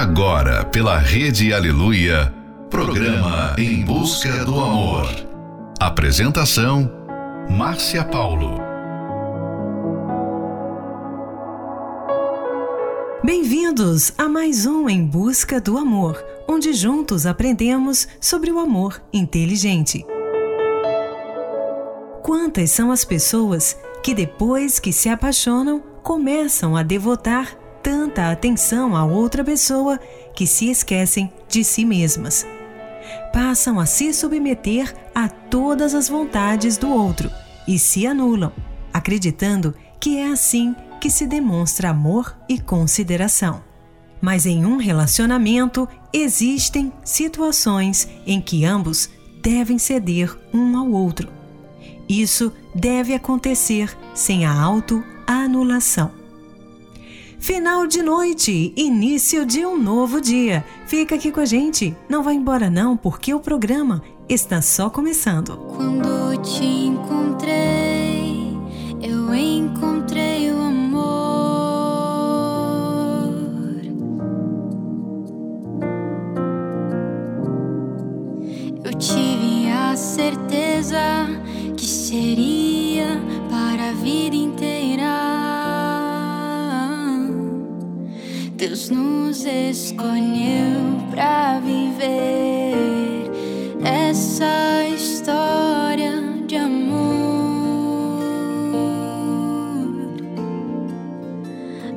Agora, pela Rede Aleluia, programa Em Busca do Amor. Apresentação: Márcia Paulo. Bem-vindos a mais um Em Busca do Amor, onde juntos aprendemos sobre o amor inteligente. Quantas são as pessoas que depois que se apaixonam começam a devotar tanta atenção a outra pessoa que se esquecem de si mesmas. Passam a se submeter a todas as vontades do outro e se anulam, acreditando que é assim que se demonstra amor e consideração. Mas em um relacionamento existem situações em que ambos devem ceder um ao outro. Isso deve acontecer sem a autoanulação. Final de noite, início de um novo dia. Fica aqui com a gente, não vai embora não, porque o programa está só começando. Quando te encontrei, eu encontrei o amor. Eu tive a certeza que seria para a vida inteira. Deus nos escolheu para viver essa história de amor.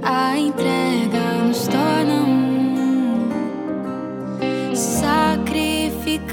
A entrega nos torna um sacrificar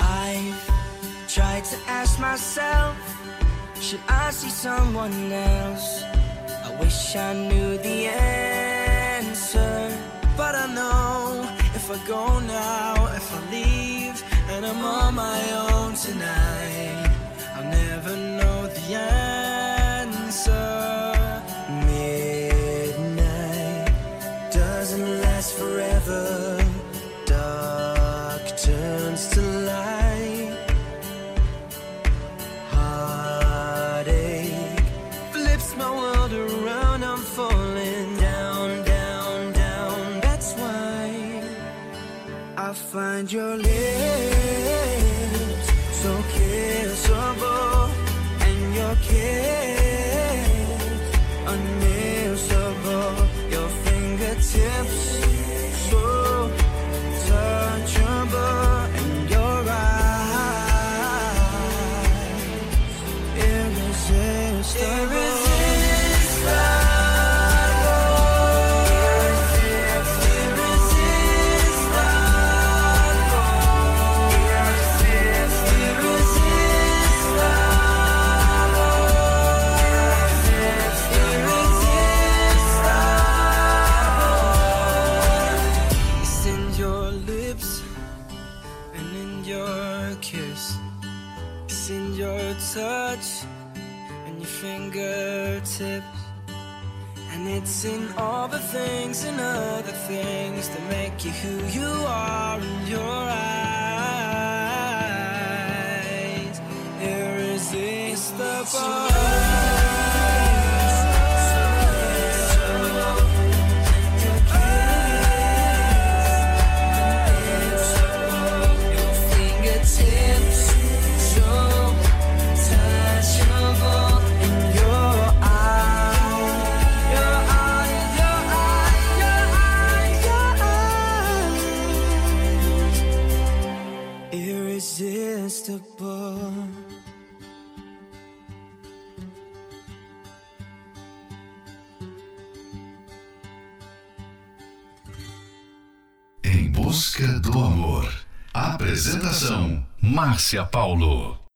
I've tried to ask myself, should I see someone else? I wish I knew the answer, but I know if I go now, if I leave, and I'm on my own tonight, I'll never know the answer. find your lips. who Márcia Paulo.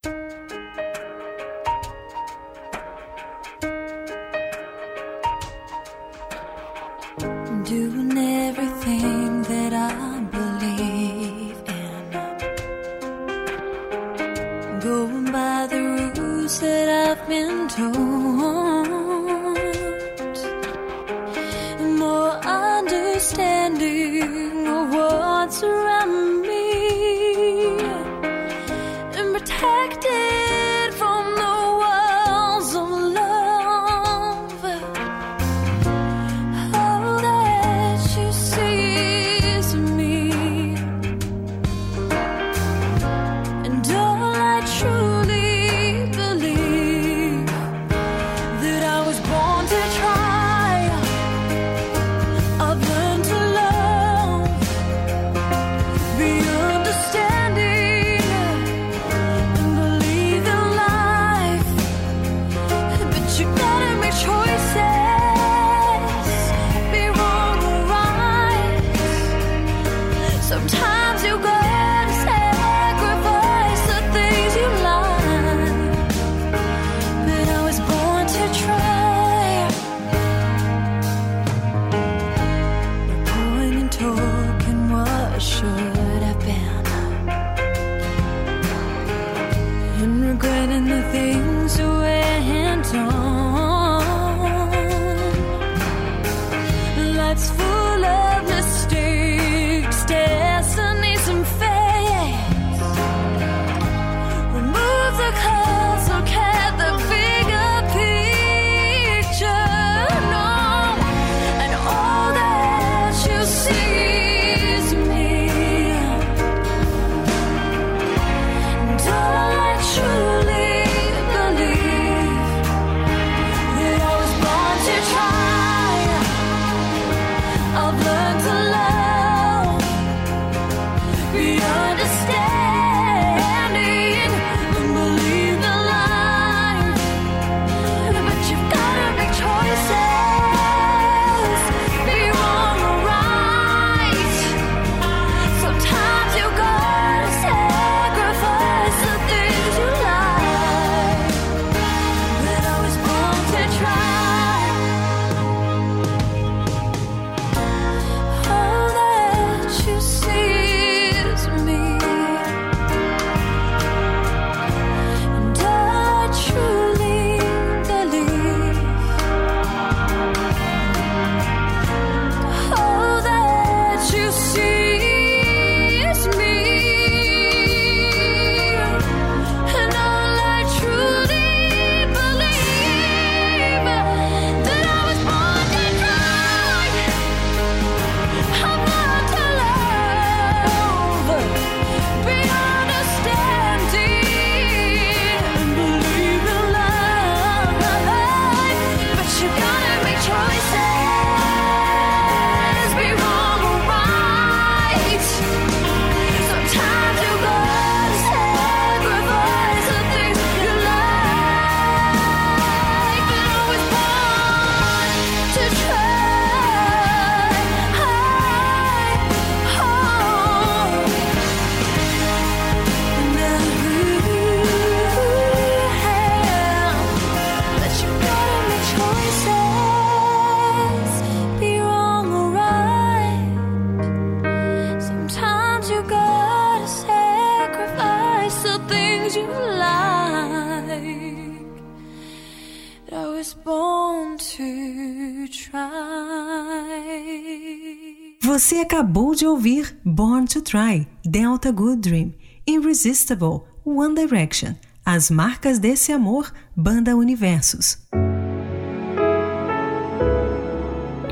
Ouvir Born to Try, Delta Good Dream, Irresistible, One Direction, As Marcas desse Amor, Banda Universos.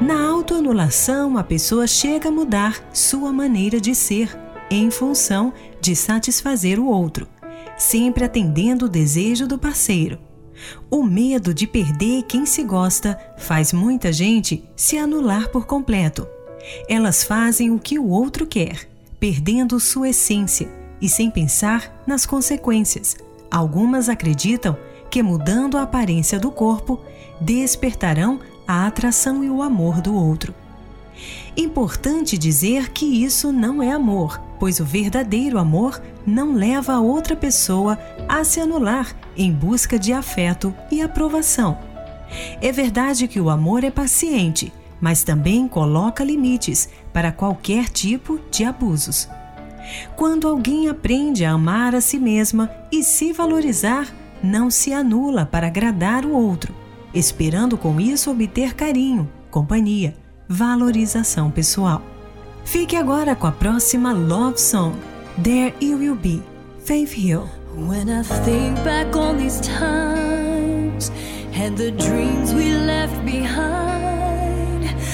Na autoanulação, a pessoa chega a mudar sua maneira de ser em função de satisfazer o outro, sempre atendendo o desejo do parceiro. O medo de perder quem se gosta faz muita gente se anular por completo. Elas fazem o que o outro quer, perdendo sua essência e sem pensar nas consequências. Algumas acreditam que mudando a aparência do corpo, despertarão a atração e o amor do outro. Importante dizer que isso não é amor, pois o verdadeiro amor não leva a outra pessoa a se anular em busca de afeto e aprovação. É verdade que o amor é paciente, mas também coloca limites para qualquer tipo de abusos. Quando alguém aprende a amar a si mesma e se valorizar, não se anula para agradar o outro, esperando com isso obter carinho, companhia, valorização pessoal. Fique agora com a próxima Love Song, There You Will Be, Faith Hill. When I think back on these times and the dreams we left behind,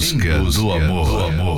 Busca do amor. Do amor.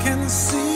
can see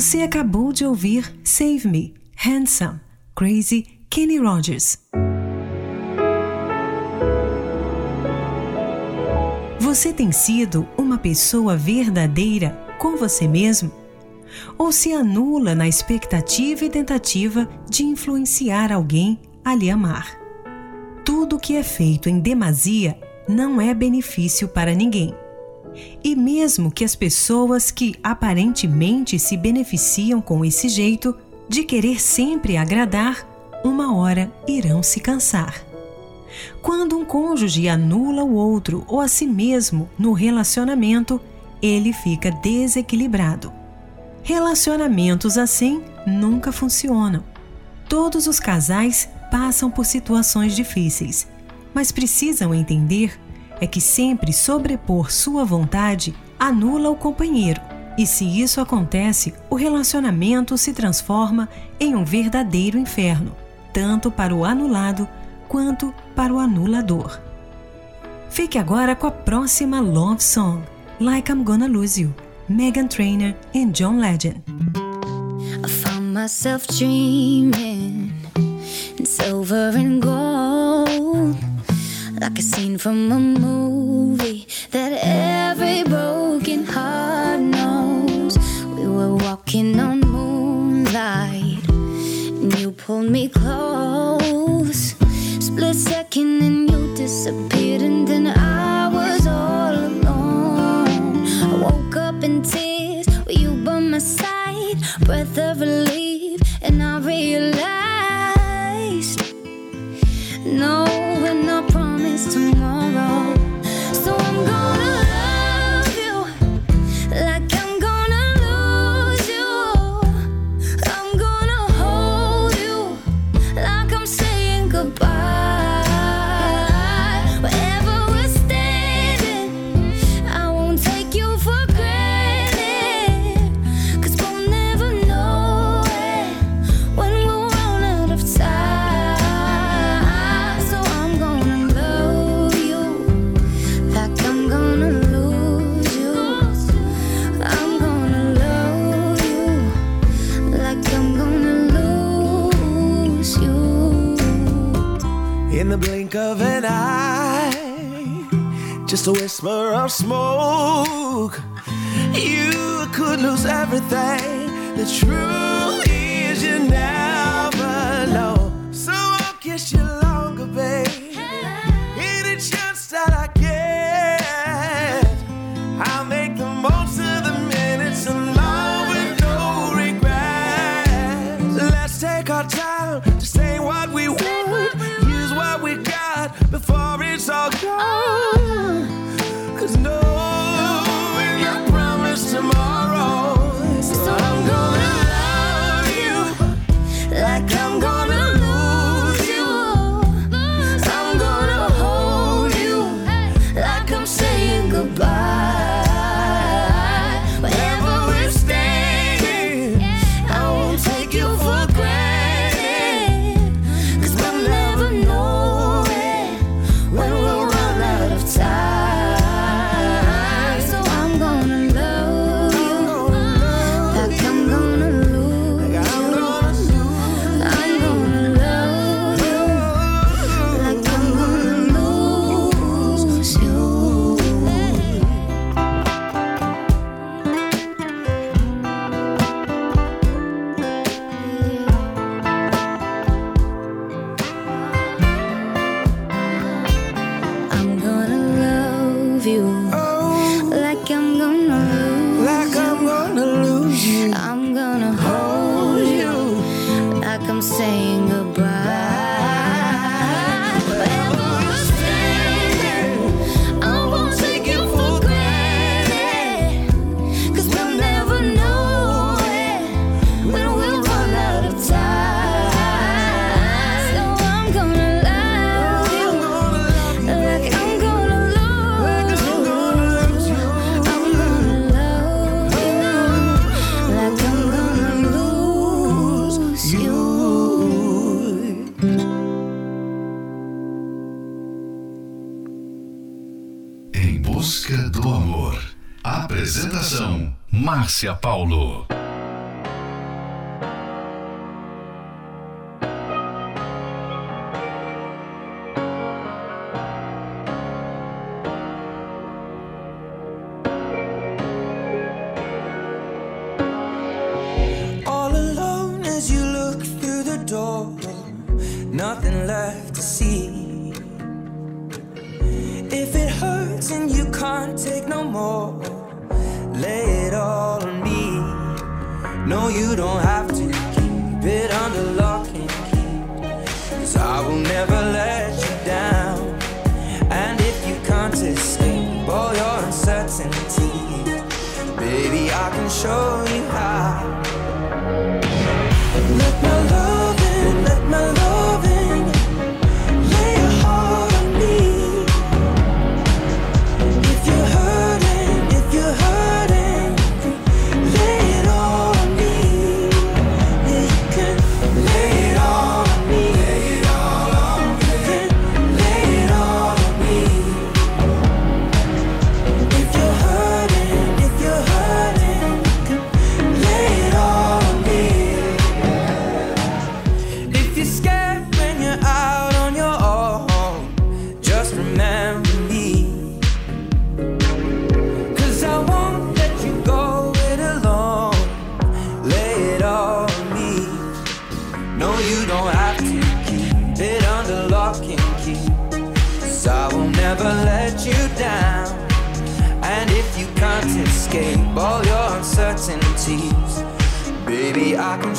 Você acabou de ouvir Save Me, Handsome, Crazy, Kenny Rogers. Você tem sido uma pessoa verdadeira com você mesmo? Ou se anula na expectativa e tentativa de influenciar alguém a lhe amar? Tudo que é feito em demasia não é benefício para ninguém. E mesmo que as pessoas que aparentemente se beneficiam com esse jeito de querer sempre agradar, uma hora irão se cansar. Quando um cônjuge anula o outro ou a si mesmo no relacionamento, ele fica desequilibrado. Relacionamentos assim nunca funcionam. Todos os casais passam por situações difíceis, mas precisam entender é que sempre sobrepor sua vontade anula o companheiro. E se isso acontece, o relacionamento se transforma em um verdadeiro inferno, tanto para o anulado quanto para o anulador. Fique agora com a próxima love song, Like I'm Gonna Lose You, Megan Trainor e John Legend. I found myself dreaming in silver and gold, like a scene from a movie that every broken heart knows. We were walking on moonlight, and you pulled me close. Split second, and you disappeared, and then I was all alone. I woke up in tears with you by my side, breath of relief, and I realized no, smoke. You could lose everything. The truth I will never let you down. And if you can't escape all your uncertainty, baby, I can show you how.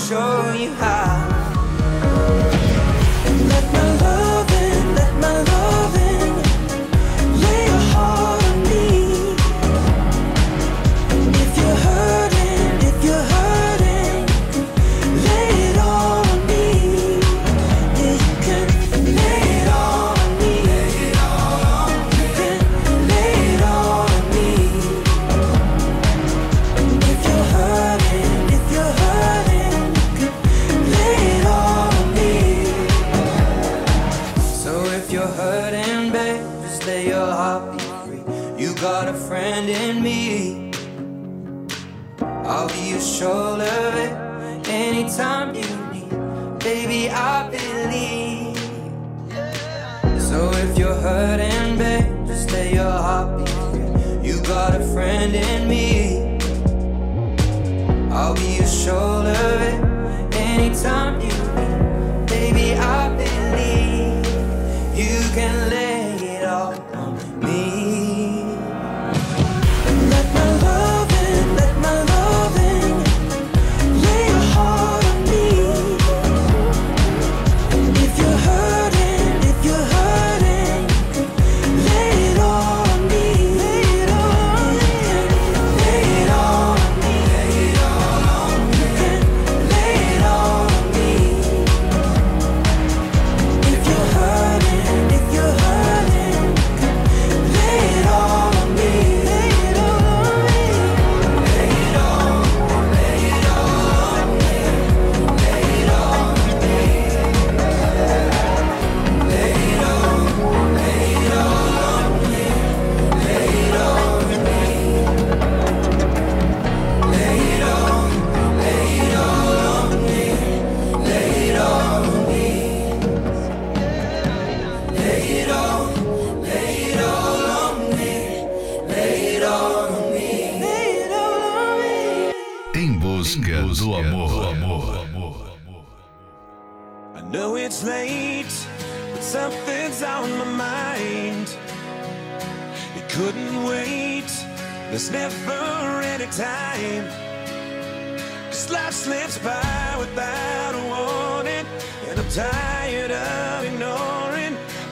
show you how. I'll be your shoulder anytime you need. Baby, I believe. So if you're hurting, babe, just let your heart be free. You got a friend in me. I'll be your shoulder anytime you need. Baby, I believe you can.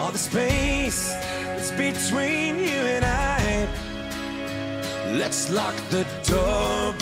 all the space that's between you and I. Let's lock the door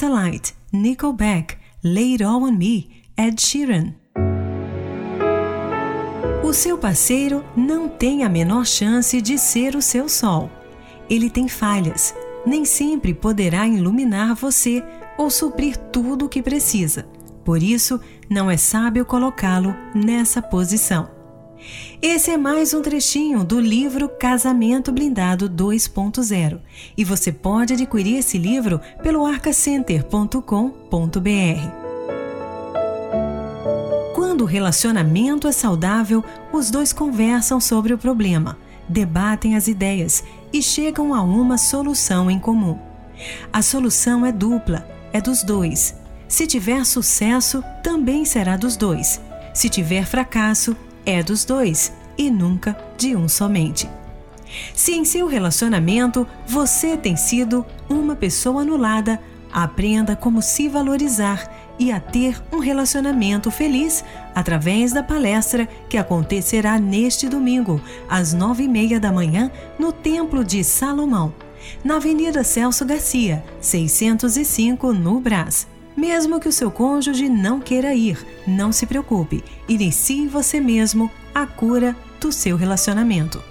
Satellite, Nickelback, Lay It All On Me, Ed Sheeran. O seu parceiro não tem a menor chance de ser o seu sol. Ele tem falhas. Nem sempre poderá iluminar você ou suprir tudo o que precisa. Por isso, não é sábio colocá-lo nessa posição. Esse é mais um trechinho do livro Casamento Blindado 2.0 e você pode adquirir esse livro pelo arcacenter.com.br. Quando o relacionamento é saudável, os dois conversam sobre o problema, debatem as ideias e chegam a uma solução em comum. A solução é dupla, é dos dois. Se tiver sucesso, também será dos dois. Se tiver fracasso, é dos dois e nunca de um somente. Se em seu relacionamento você tem sido uma pessoa anulada, aprenda como se valorizar e a ter um relacionamento feliz através da palestra que acontecerá neste domingo, às nove e meia da manhã, no Templo de Salomão, na Avenida Celso Garcia, 605, no Brás. Mesmo que o seu cônjuge não queira ir, não se preocupe, inicie você mesmo a cura do seu relacionamento.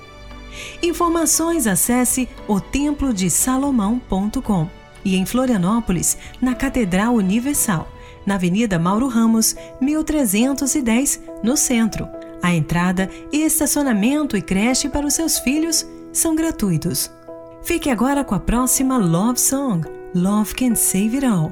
Informações acesse o templodesalomão.com e em Florianópolis, na Catedral Universal, na Avenida Mauro Ramos, 1310, no centro. A entrada, estacionamento e creche para os seus filhos são gratuitos. Fique agora com a próxima Love Song, Love Can Save It All,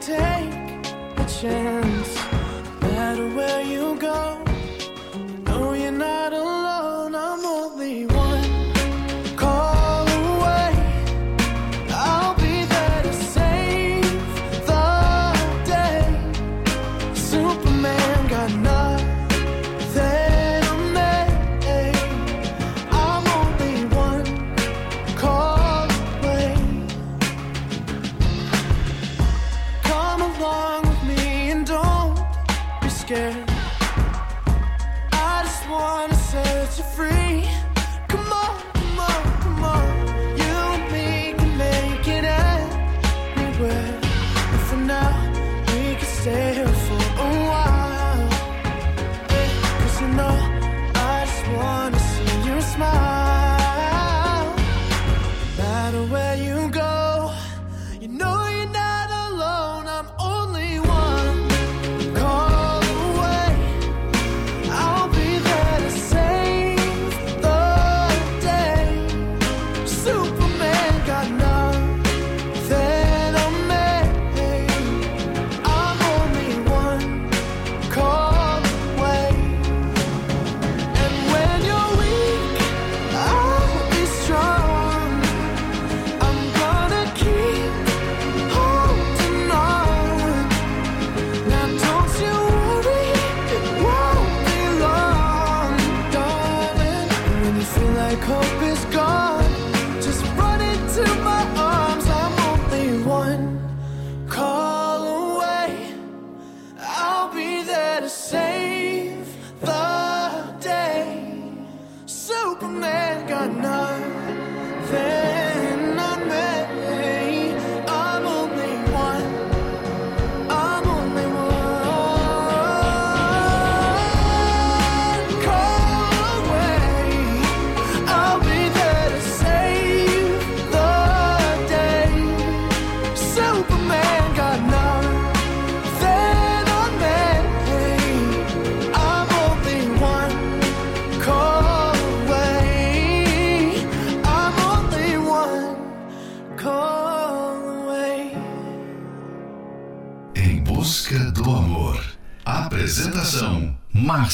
take a chance.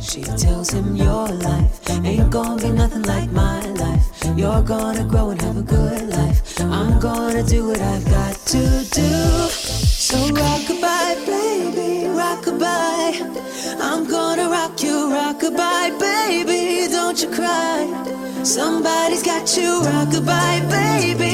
She tells him, "Your life ain't gonna be nothing like my life. You're gonna grow and have a good life. I'm gonna do what I've got to do." So rock rockabye, baby, rock rockabye. I'm gonna rock you, rock rockabye, baby. Don't you cry. Somebody's got you, rockabye, baby,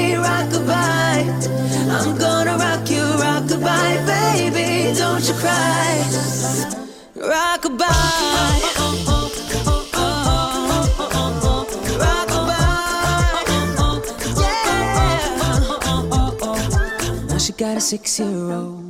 got a six year old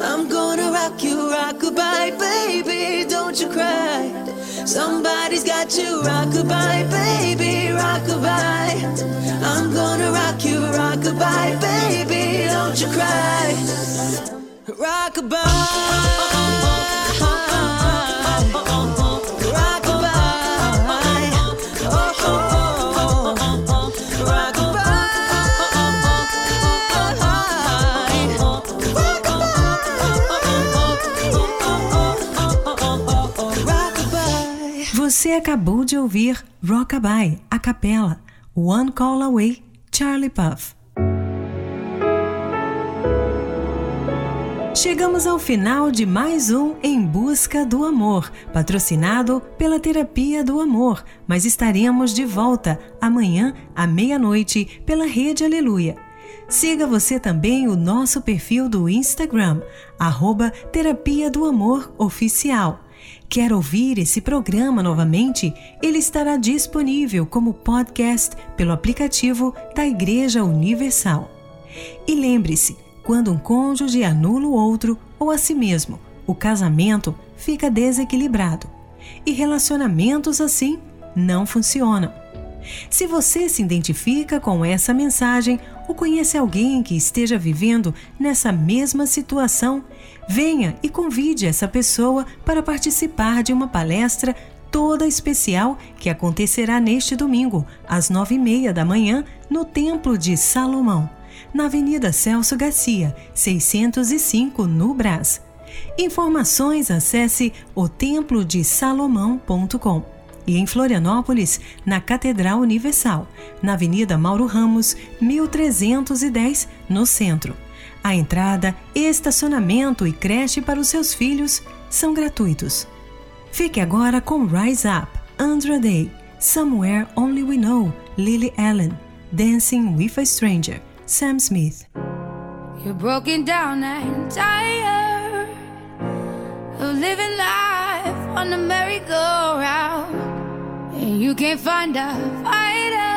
I'm gonna rock you, rock rockabye, baby. Don't you cry. Somebody's got you, rockabye, baby, rock rockabye. I'm gonna rock you, rock rockabye, baby. Don't you cry. Você acabou de ouvir Rockabye, a capela, One Call Away, Charlie Puff. Chegamos ao final de mais um Em Busca do Amor, patrocinado pela Terapia do Amor, mas estaremos de volta amanhã à meia-noite pela Rede Aleluia. Siga você também o nosso perfil do Instagram, arroba Terapia do Amor Oficial. Quer ouvir esse programa novamente? Ele estará disponível como podcast pelo aplicativo da Igreja Universal. E lembre-se, quando um cônjuge anula o outro ou a si mesmo, o casamento fica desequilibrado. E relacionamentos assim não funcionam. Se você se identifica com essa mensagem ou conhece alguém que esteja vivendo nessa mesma situação, venha e convide essa pessoa para participar de uma palestra toda especial que acontecerá neste domingo, às nove e meia da manhã, no Templo de Salomão na Avenida Celso Garcia, 605, no Brás. Informações acesse otemplodesalomão.com e em Florianópolis, na Catedral Universal, na Avenida Mauro Ramos, 1310, no centro. A entrada, estacionamento e creche para os seus filhos são gratuitos. Fique agora com Rise Up, Andra Day, Somewhere Only We Know, Lily Allen, Dancing with a Stranger, Sam Smith. You're broken down and tired of living life on the merry-go-round, and you can't find a fighter.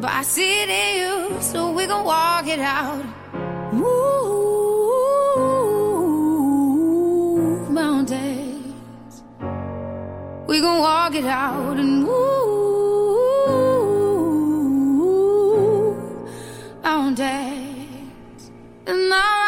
But I see it in you, so we gon' walk it out. Move mountains. We gon' walk it out and move mountains. And I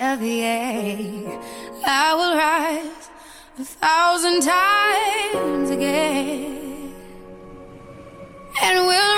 of the egg. I will rise a thousand times again, and we'll.